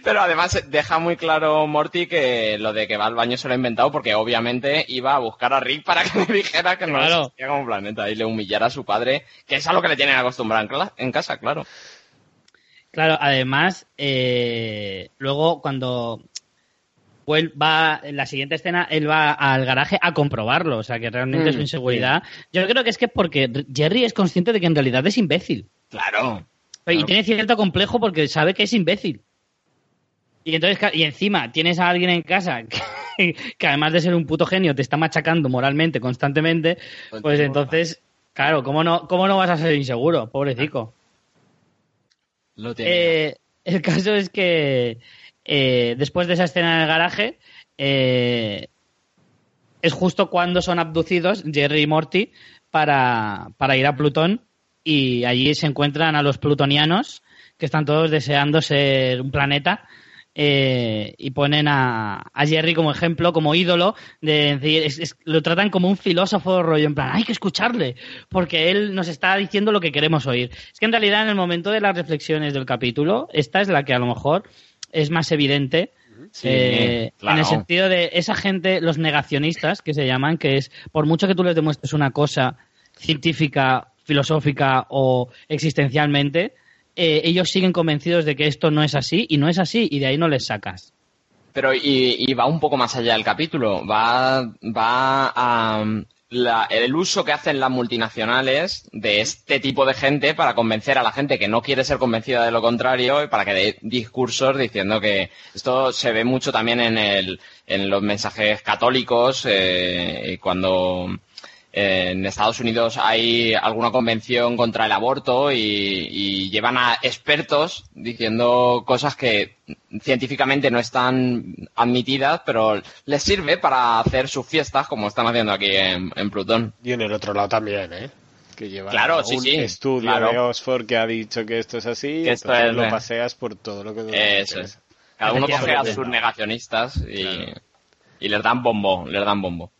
Pero además deja muy claro Morty que lo de que va al baño se lo ha inventado porque obviamente iba a buscar a Rick para que le dijera que no Claro. existía como planeta y le humillara a su padre, que es a lo que le tienen acostumbrado en, casa, claro. Claro, además, eh, luego cuando vuel- va en la siguiente escena, él va al garaje a comprobarlo, o sea que realmente Mm, su inseguridad. Yo creo que es que porque Jerry es consciente de que en realidad es imbécil. Claro. Y Claro. tiene cierto complejo porque sabe que es imbécil. Y entonces, y encima tienes a alguien en casa que, que además de ser un puto genio te está machacando moralmente constantemente, pues entonces, claro, ¿cómo no, cómo no vas a ser inseguro? Pobrecico. Lo tiene. Eh, el caso es que eh, después de esa escena en el garaje, eh, es justo cuando son abducidos Jerry y Morty para, para ir a Plutón y allí se encuentran a los plutonianos que están todos deseando ser un planeta eh, y ponen a, a Jerry como ejemplo, como ídolo, de decir, es- es- lo tratan como un filósofo rollo, en plan, hay que escucharle, porque él nos está diciendo lo que queremos oír. Es que en realidad en el momento de las reflexiones del capítulo, esta es la que a lo mejor es más evidente Eh, en el sentido de esa gente, los negacionistas, que se llaman, que es, por mucho que tú les demuestres una cosa científica, filosófica o existencialmente, eh, ellos siguen convencidos de que esto no es así y no es así y de ahí no les sacas. Pero y, va un poco más allá del capítulo, va, va a el uso que hacen las multinacionales de este tipo de gente para convencer a la gente que no quiere ser convencida de lo contrario y para que dé discursos diciendo que esto se ve mucho también en, el, en los mensajes católicos eh, cuando en Estados Unidos hay alguna convención contra el aborto y, llevan a expertos diciendo cosas que científicamente no están admitidas, pero les sirve para hacer sus fiestas como están haciendo aquí en, Plutón. Y en el otro lado también, ¿eh? Que llevan claro, un estudio de Oxford que ha dicho que esto es así, y entonces lo paseas por todo lo que... Eso es. Cada uno coge a sus negacionistas y, y les dan bombo, les dan bombo.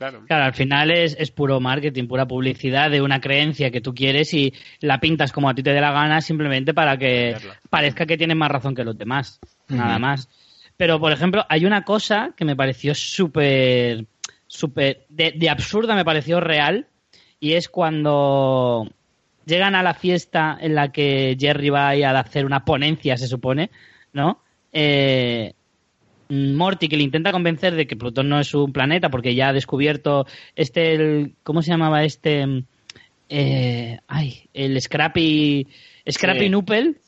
Claro. al final es, es, puro marketing, pura publicidad de una creencia que tú quieres y la pintas como a ti te dé la gana simplemente para que parezca que tienes más razón que los demás. Nada más. Pero, por ejemplo, hay una cosa que me pareció súper, súper, de, de absurda me pareció real y es cuando llegan a la fiesta en la que Jerry va a hacer una ponencia, se supone, ¿no? Eh, Morty que le intenta convencer de que Plutón no es un planeta porque ya ha descubierto este, el, ¿cómo se llamaba este? Eh, ay, el Scrappy, Scrappy Nuppel,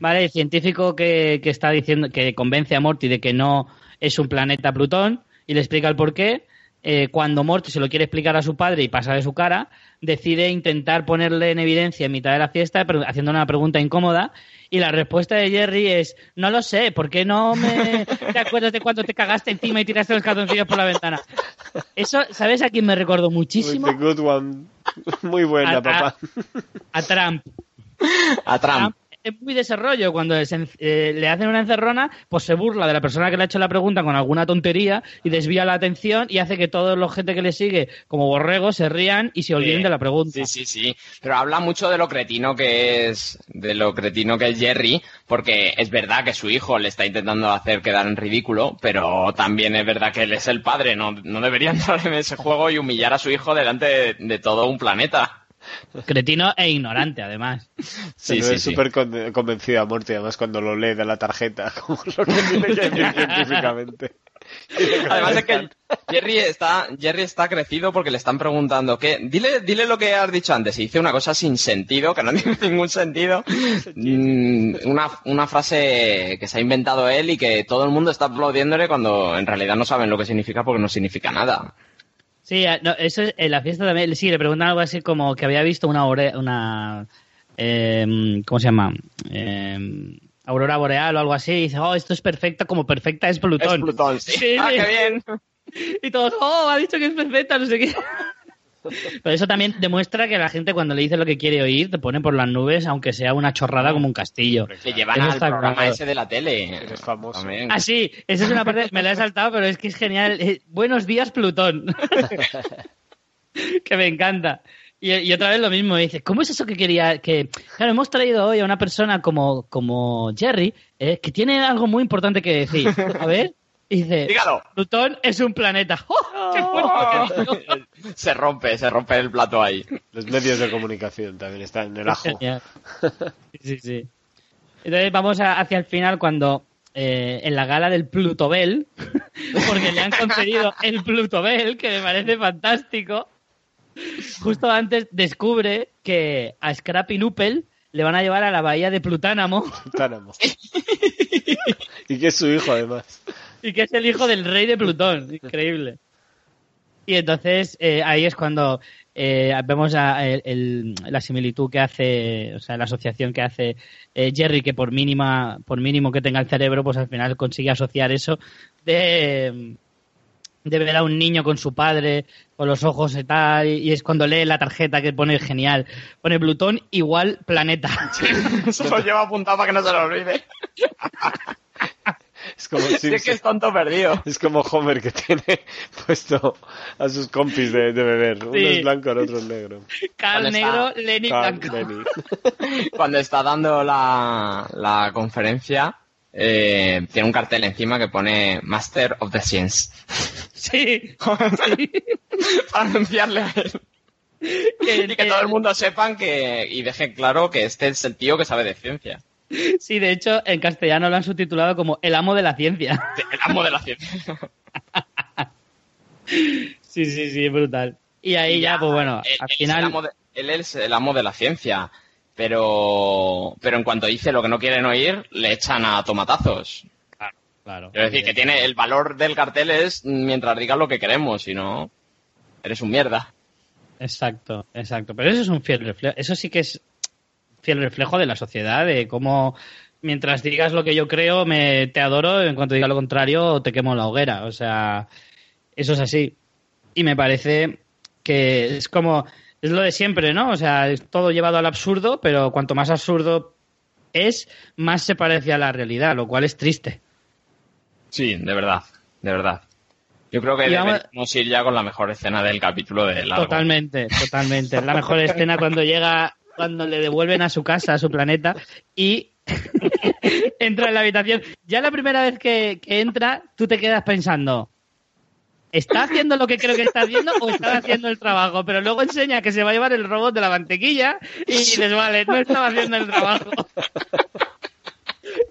¿vale? El científico que, que, está diciendo, que convence a Morty de que no es un planeta Plutón y le explica el porqué. Eh, cuando Morty se lo quiere explicar a su padre y pasa de su cara, decide intentar ponerle en evidencia en mitad de la fiesta, haciendo una pregunta incómoda, y la respuesta de Jerry es, no lo sé, ¿por qué no me te acuerdas de cuando te cagaste encima y tiraste los calzoncillos por la ventana? Eso, ¿sabes a quién me recuerdo muchísimo? Muy buena, papá. A Trump. A Trump es muy desarrollo. Cuando eh, le hacen una encerrona, pues se burla de la persona que le ha hecho la pregunta con alguna tontería y desvía la atención y hace que toda la gente que le sigue, como borrego, se rían y se olviden de la pregunta. Sí, sí, sí. Pero habla mucho de lo cretino que es, de lo cretino que es Jerry, porque es verdad que su hijo le está intentando hacer quedar en ridículo, pero también es verdad que él es el padre, no, no debería entrar en ese juego y humillar a su hijo delante de todo un planeta. Cretino e ignorante, además. Sí, sí, súper convencido a muerte, además cuando lo lee de la tarjeta, como lo que tiene que decir científicamente. Además es que Jerry está, Jerry está crecido porque le están preguntando que dile, dile lo que has dicho antes. Y dice una cosa sin sentido, que no tiene ningún sentido. Mm, una, una frase que se ha inventado él y que todo el mundo está aplaudiéndole cuando en realidad no saben lo que significa porque no significa nada. Sí, eh, no, eso es, en la fiesta también, sí, le preguntan algo así como que había visto una, una eh, ¿cómo se llama? Eh, aurora boreal o algo así, y dice, oh, esto es perfecto, como perfecta es Plutón. Es Plutón, sí. ah, qué bien. Y todos, oh, ha dicho que es perfecta, no sé qué. Pero eso también demuestra que la gente cuando le dice lo que quiere oír te pone por las nubes, aunque sea una chorrada como un castillo. Que llevan al programa ese de la tele. Es famoso. Ah, sí, esa es una parte, me la he saltado, pero es que es genial. Eh, buenos días, Plutón. que me encanta. Y, otra vez lo mismo, dice, ¿cómo es eso que quería? Que, claro, hemos traído hoy a una persona como, como Jerry, eh, que tiene algo muy importante que decir. A ver, dice, Plutón es un planeta. ¡Oh! se rompe, se rompe el plato ahí. Los medios de comunicación también están en el ajo. sí, sí. Entonces vamos hacia el final cuando eh, en la gala del Plutobel, porque le han concedido el Plutobel, que me parece fantástico, justo antes descubre que a Scrappy Nuppel le van a llevar a la bahía de Plutánamo. Plutánamo. y que es su hijo, además. Y que es el hijo del rey de Plutón. Increíble. Y entonces eh, ahí es cuando eh, vemos la similitud que hace, o sea, la asociación que hace eh, Jerry, que por mínima, por mínimo que tenga el cerebro, pues al final consigue asociar eso de, de ver a un niño con su padre, con los ojos y tal, y es cuando lee la tarjeta que pone genial, pone Plutón igual planeta. Eso lo lleva apuntado para que no se lo olvide. Es como es que es tonto perdido. Es como Homer que tiene puesto a sus compis de, beber. Uno es blanco, el otro es negro. Carl negro, Lenny blanco. Cuando está dando la, la conferencia, eh, tiene un cartel encima que pone Master of the Science. Sí. Para anunciarle a él. y que todo el mundo sepan que y deje claro que este es el tío que sabe de ciencia. Sí, de hecho, en castellano lo han subtitulado como El amo de la ciencia. El amo de la ciencia. sí, sí, sí, brutal. Y ahí ya, pues bueno, al final... él es el amo de la ciencia, pero, pero en cuanto dice lo que no quieren oír, le echan a tomatazos. Claro, claro. Es decir, que tiene el valor del cartel es mientras digas lo que queremos, si no, eres un mierda. Exacto, exacto. Pero eso es un fiel reflejo. Eso sí que es fiel reflejo de la sociedad, de cómo mientras digas lo que yo creo, me te adoro, en cuanto diga lo contrario, te quemo la hoguera. O sea, eso es así. Y me parece que es como, es lo de siempre, ¿no? O sea, es todo llevado al absurdo, pero cuanto más absurdo es, más se parece a la realidad, lo cual es triste. Sí, de verdad, de verdad. Yo creo que debemos ir ya con la mejor escena del capítulo de Largo. Totalmente, totalmente. La mejor escena cuando llega, cuando le devuelven a su casa, a su planeta, y entra en la habitación. Ya la primera vez que, entra, tú te quedas pensando, ¿está haciendo lo que creo que está haciendo o está haciendo el trabajo? Pero luego enseña que se va a llevar el robot de la mantequilla y dices, vale, no estaba haciendo el trabajo.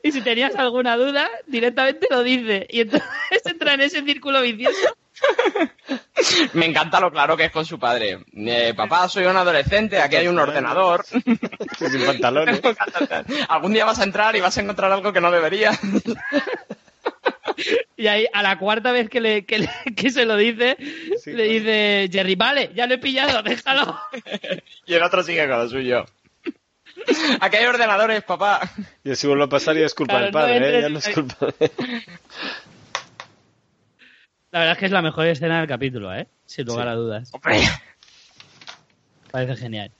Y si tenías alguna duda, directamente lo dice. Y entonces entra en ese círculo vicioso. Me encanta lo claro que es con su padre. Eh, papá, soy un adolescente, aquí hay un ordenador. Sin pantalones. Algún día vas a entrar y vas a encontrar algo que no debería. Y ahí, a la cuarta vez que, le, que, se lo dice, le dice Jerry, vale, ya lo he pillado, déjalo. y el otro sigue con lo suyo. Aquí hay ordenadores, papá. Y si vuelve a pasar y es culpa del padre, ¿eh? Ya no es culpa de... La verdad es que es la mejor escena del capítulo, ¿eh? Sin lugar a dudas. Parece genial.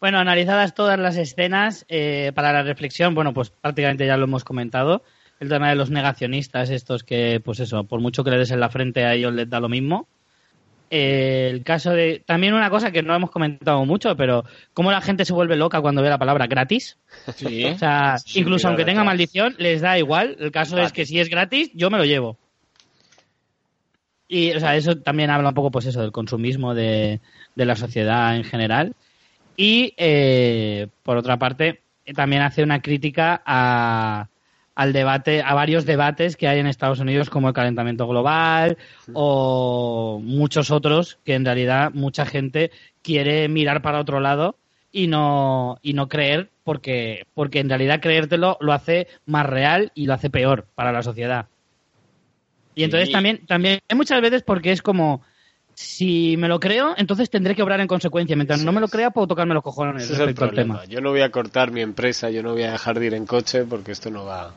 Bueno, analizadas todas las escenas, eh, para la reflexión, bueno, pues prácticamente ya lo hemos comentado. El tema de los negacionistas, estos que, pues eso, por mucho que le des en la frente a ellos les da lo mismo el caso de. También una cosa que no hemos comentado mucho, pero cómo la gente se vuelve loca cuando ve la palabra gratis. Sí. O sea, incluso aunque tenga maldición, les da igual. El caso es que si es gratis, yo me lo llevo. Y, o sea, eso también habla un poco, pues eso, del consumismo de, de la sociedad en general. Y, eh, por otra parte, también hace una crítica a, al debate, a varios debates que hay en Estados Unidos como el calentamiento global o muchos otros que en realidad mucha gente quiere mirar para otro lado y no y no creer porque porque en realidad creértelo lo hace más real y lo hace peor para la sociedad. Y entonces también también muchas veces porque es como si me lo creo, entonces tendré que obrar en consecuencia. Mientras no me lo crea, puedo tocarme los cojones respecto al tema. Yo no voy a cortar mi empresa, yo no voy a dejar de ir en coche porque esto no va,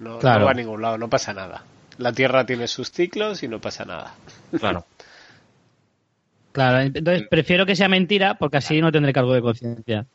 no, va a ningún lado, no pasa nada. La Tierra tiene sus ciclos y no pasa nada. Claro. claro, entonces prefiero que sea mentira porque así no tendré cargo de conciencia.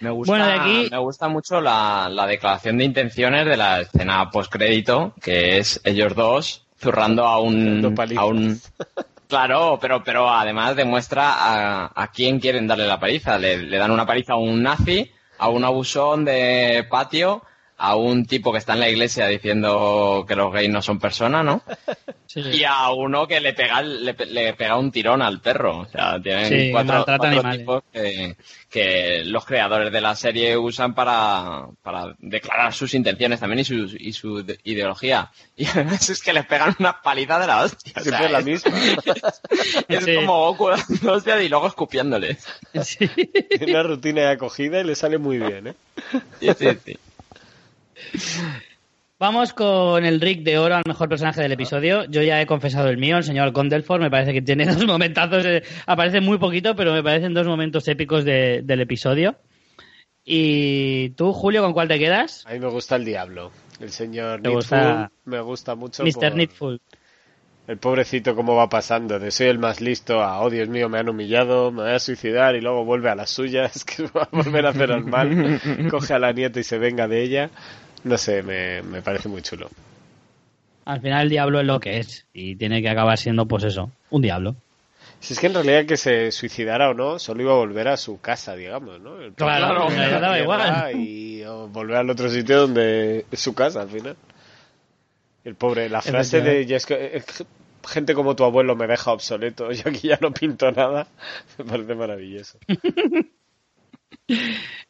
Me gusta, bueno, de aquí... me gusta mucho la, la declaración de intenciones de la escena post-crédito, que es ellos dos zurrando a un, a un claro, pero pero además demuestra a, a quién quieren darle la paliza. Le, le, dan una paliza a un nazi, a un abusón de patio a un tipo que está en la iglesia diciendo que los gays no son personas, ¿no? Y a uno que le pega, le, pega un tirón al perro. O sea, tienen cuatro, tipos que, los creadores de la serie usan para, para declarar sus intenciones también y su, y su ideología. Y además es que les pegan una paliza de la hostia. Siempre la misma. Es, como Goku hostia y luego escupiéndoles. Una rutina de acogida y le sale muy bien, ¿eh? Sí, sí, sí. Vamos con el Rick de Oro al mejor personaje del episodio. Yo ya he confesado el mío, el señor Gondelford. Me parece que tiene dos momentazos. Eh, aparece muy poquito, pero me parecen dos momentos épicos del episodio. ¿Y tú, Julio, con cuál te quedas? A mí me gusta el Diablo. El señor Needful me gusta mucho. Mr. Needful. El pobrecito cómo va pasando, de soy el más listo a, oh Dios mío, me han humillado, me voy a suicidar y luego vuelve a las suyas, que va a volver a hacer el mal, coge a la nieta y se venga de ella. No sé, me, me parece muy chulo. Al final el diablo es lo que es y tiene que acabar siendo, pues eso, un diablo. Si es que en realidad que se suicidara o no, solo iba a volver a su casa, digamos, ¿no? claro, me daba igual. Y volver al otro sitio donde es su casa al final. El pobre, la frase de eh, gente como tu abuelo me deja obsoleto, yo aquí ya no pinto nada, me parece maravilloso.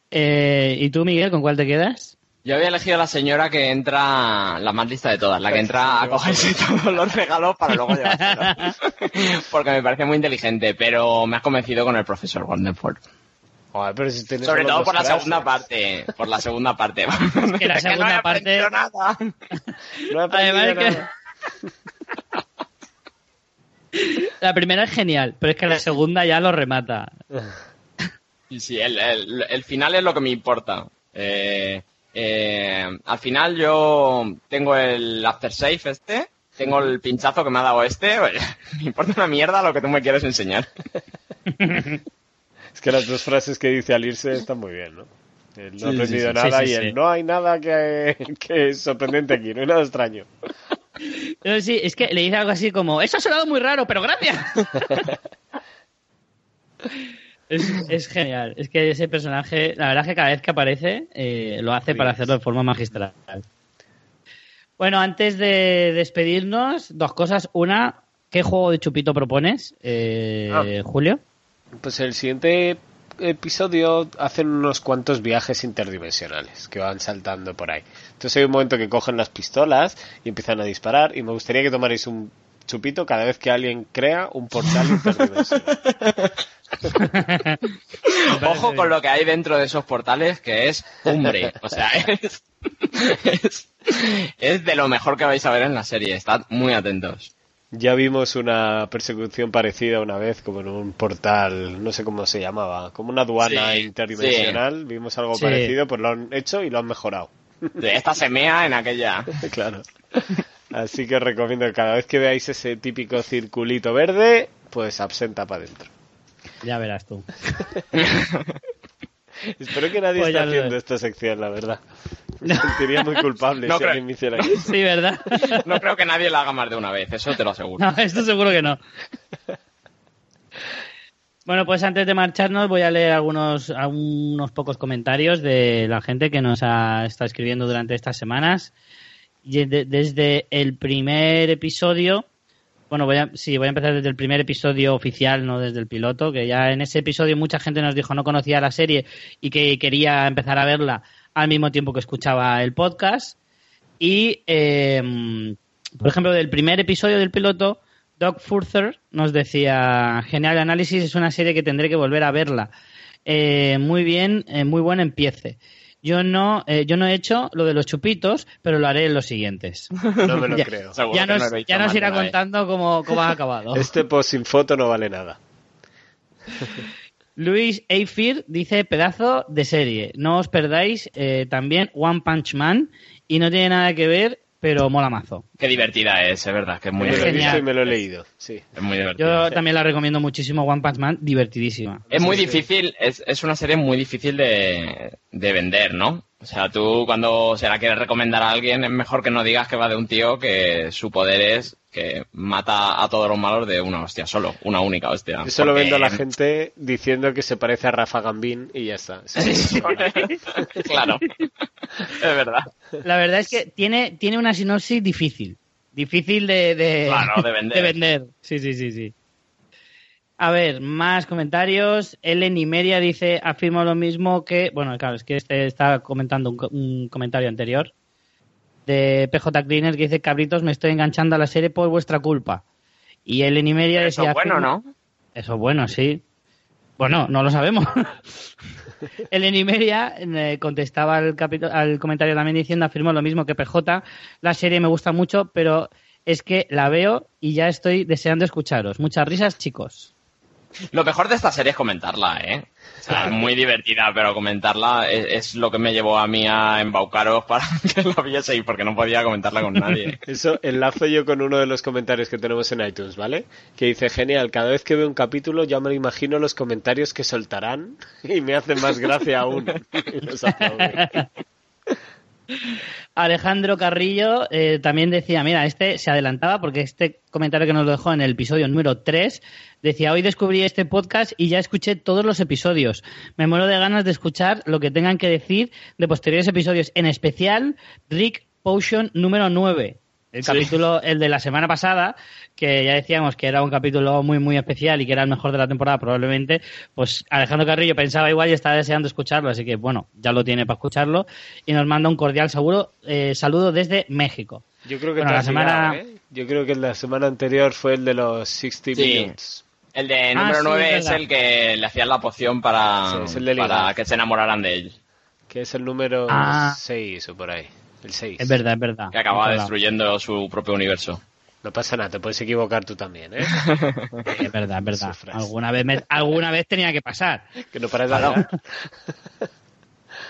Eh, ¿Y tú, Miguel, con cuál te quedas? Yo había elegido la señora que entra, la más lista de todas, la que entra a cogerse todos los regalos para luego llevárselos. Porque me parece muy inteligente, pero me has convencido con el profesor Wandenford. Sobre todo por la segunda parte. Por la segunda parte. Es que la segunda no parte. Nada. No Además que... La primera es genial, pero es que la segunda ya lo remata. Sí, sí, el, el, final es lo que me importa. Eh, eh, al final yo tengo el aftersafe este, tengo el pinchazo que me ha dado este, me importa una mierda lo que tú me quieres enseñar. Es que las dos frases que dice al irse están muy bien, ¿no? no ha aprendido nada y el no hay nada que, que, es sorprendente aquí, no hay nada extraño. sí, es que le dice algo así como, eso ha sonado muy raro, pero gracias. es, genial, es que ese personaje, la verdad es que cada vez que aparece eh, lo hace para hacerlo de forma magistral. Bueno, antes de despedirnos, dos cosas. Una, ¿qué juego de chupito propones, eh, ah. Julio? Pues el siguiente episodio hacen unos cuantos viajes interdimensionales que van saltando por ahí. Entonces hay un momento que cogen las pistolas y empiezan a disparar y me gustaría que tomarais un chupito cada vez que alguien crea un portal interdimensional. Ojo con lo que hay dentro de esos portales que es hombre. O sea, es, es de lo mejor que vais a ver en la serie. Estad muy atentos. Ya vimos una persecución parecida una vez, como en un portal, no sé cómo se llamaba, como una aduana interdimensional. Vimos algo parecido, pues lo han hecho y lo han mejorado. esta se mea en aquella. claro. Así que os recomiendo que cada vez que veáis ese típico circulito verde, pues absenta para adentro. Ya verás tú. Espero que nadie pues esté haciendo esta sección, la verdad. Me sentiría muy culpable si alguien me hiciera eso. Sí, ¿verdad? No creo que nadie la haga más de una vez, eso te lo aseguro. No, esto seguro que no. Bueno, pues antes de marcharnos voy a leer algunos, algunos pocos comentarios de la gente que nos ha estado escribiendo durante estas semanas. Desde el primer episodio, bueno, voy a, sí, voy a empezar desde el primer episodio oficial, no desde el piloto, que ya en ese episodio mucha gente nos dijo no conocía la serie y que quería empezar a verla al mismo tiempo que escuchaba el podcast. Y, em, por ejemplo, del primer episodio del piloto, Doc Further nos decía, genial análisis, es una serie que tendré que volver a verla. Eh, muy bien, eh, muy buen empiece. Yo no, eh, yo no he hecho lo de los chupitos, pero lo haré en los siguientes. No me lo creo. Ya nos, ya nos irá contando cómo, cómo ha acabado. Este post sin foto no vale nada. Luis Eifir dice pedazo de serie. No os perdáis eh, también One Punch Man y no tiene nada que ver, pero mola mazo. Qué divertida es, es verdad, que es muy divertida. me lo he leído, sí. Es muy divertida. Yo también la recomiendo muchísimo, One Punch Man, divertidísima. Es muy difícil, es, es una serie muy difícil de, de vender, ¿no? O sea, tú cuando se la quieres recomendar a alguien es mejor que no digas que va de un tío que su poder es que mata a todos los malos de una hostia solo, una única hostia. Eso lo vendo a la gente diciendo que se parece a Rafa Gambín y ya está. claro, es verdad. La verdad es que tiene, tiene una sinopsis difícil, difícil de, de, vender. de vender. Sí, sí, sí, sí. A ver, más comentarios. Ellen Media dice, afirmo lo mismo que, bueno, claro, es que este está comentando un, comentario anterior de PJ Cleaner que dice, cabritos, me estoy enganchando a la serie por vuestra culpa. Y Ellen Media decía... Eso es bueno, ¿no? Eso es bueno, sí. Bueno, no lo sabemos. Ellen Media eh, contestaba al, al comentario también diciendo, afirmo lo mismo que PJ, la serie me gusta mucho, pero es que la veo y ya estoy deseando escucharos. Muchas risas, chicos. Lo mejor de esta serie es comentarla, ¿eh? es muy divertida, pero comentarla es, lo que me llevó a mí a embaucaros para que la vieseis, porque no podía comentarla con nadie. Eso enlazo yo con uno de los comentarios que tenemos en iTunes, ¿vale? Que dice, genial, cada vez que veo un capítulo ya me imagino los comentarios que soltarán y me hacen más gracia aún. Alejandro Carrillo eh, también decía, mira, este se adelantaba porque este comentario que nos lo dejó en el episodio número 3 decía, hoy descubrí este podcast y ya escuché todos los episodios. Me muero de ganas de escuchar lo que tengan que decir de posteriores episodios, en especial Rick Potion número 9 el capítulo, el de la semana pasada, que ya decíamos que era un capítulo muy, muy especial y que era el mejor de la temporada probablemente, pues Alejandro Carrillo pensaba igual y estaba deseando escucharlo, así que bueno, ya lo tiene para escucharlo y nos manda un cordial seguro, eh, saludo desde México. Yo creo que la semana... ¿eh? Yo creo que la semana anterior fue el de los 60 Minutes. El de número 9 ah, es, el que le hacían la poción para, para que se enamoraran de él. Que es el número 6 ah. o por ahí. Es verdad, es verdad. Que acaba destruyendo su propio universo. No pasa nada, te puedes equivocar tú también, ¿eh? es verdad, es verdad. Alguna vez, alguna vez tenía que pasar. Que no pares de hablar.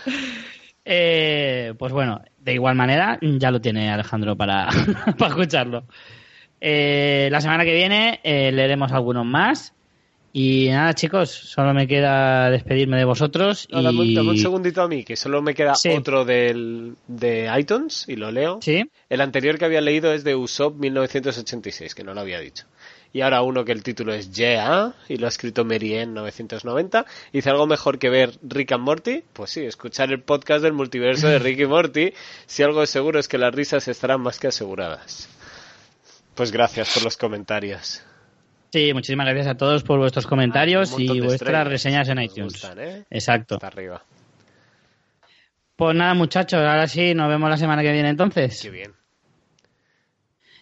eh, pues bueno, de igual manera, ya lo tiene Alejandro para, para escucharlo. Eh, la semana que viene eh, leeremos algunos más. Y nada, chicos, solo me queda despedirme de vosotros. y... dame, un segundito a mí, que solo me queda otro del, de iTunes y lo leo. Sí. El anterior que había leído es de Usopp 1986, que no lo había dicho. Y ahora uno que el título es Yeah y lo ha escrito Merien 990. Dice algo mejor que ver Rick and Morty. Pues sí, escuchar el podcast del multiverso de Rick y Morty. Si algo es seguro es que las risas estarán más que aseguradas. Pues gracias por los comentarios. Sí, muchísimas gracias a todos por vuestros comentarios y vuestras reseñas en iTunes. ¿eh? Exacto. arriba. Pues nada, muchachos, ahora sí, nos vemos la semana que viene entonces. Qué bien.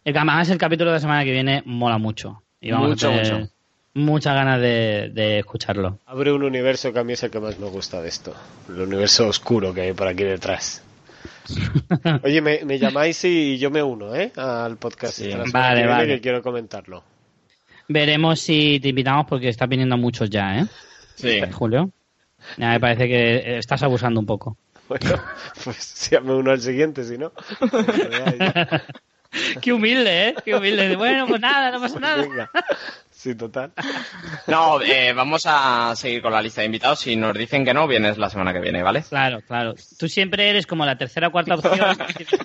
El, además, el capítulo de la semana que viene mola mucho. Y vamos mucho, mucho. Muchas ganas de, escucharlo. Abre un universo que a mí es el que más me gusta de esto. El universo oscuro que hay por aquí detrás. Oye, me, llamáis y yo me uno, ¿eh? Al podcast. vale, vale. Que quiero comentarlo. Veremos si te invitamos porque está viniendo muchos ya, ¿eh? Sí. Julio. Ya me parece que estás abusando un poco. Bueno, pues llame uno al siguiente, si no. Qué humilde, ¿eh? Qué humilde. Bueno, pues nada, no pasa nada. Sí, total. No, eh, vamos a seguir con la lista de invitados. Si nos dicen que no, vienes la semana que viene, ¿vale? Claro, claro. Tú siempre eres como la tercera o cuarta opción.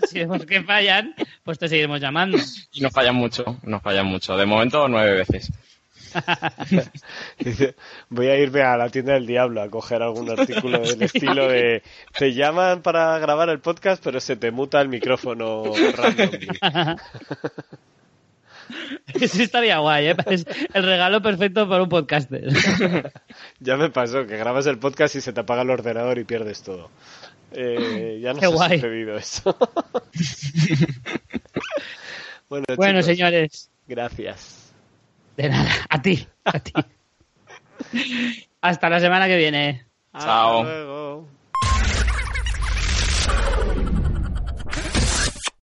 si vemos que fallan, pues te seguiremos llamando. Y nos fallan mucho, nos fallan mucho. De momento, nueve veces. Voy a irme a la tienda del diablo a coger algún artículo del estilo de te llaman para grabar el podcast pero se te muta el micrófono randomly. Eso estaría guay, ¿eh? Es el regalo perfecto para un podcaster. ya me pasó, que grabas el podcast y se te apaga el ordenador y pierdes todo. Eh, ya no ha sucedido eso. bueno, señores. Gracias. De nada, a ti, a ti. Hasta la semana que viene. Chao.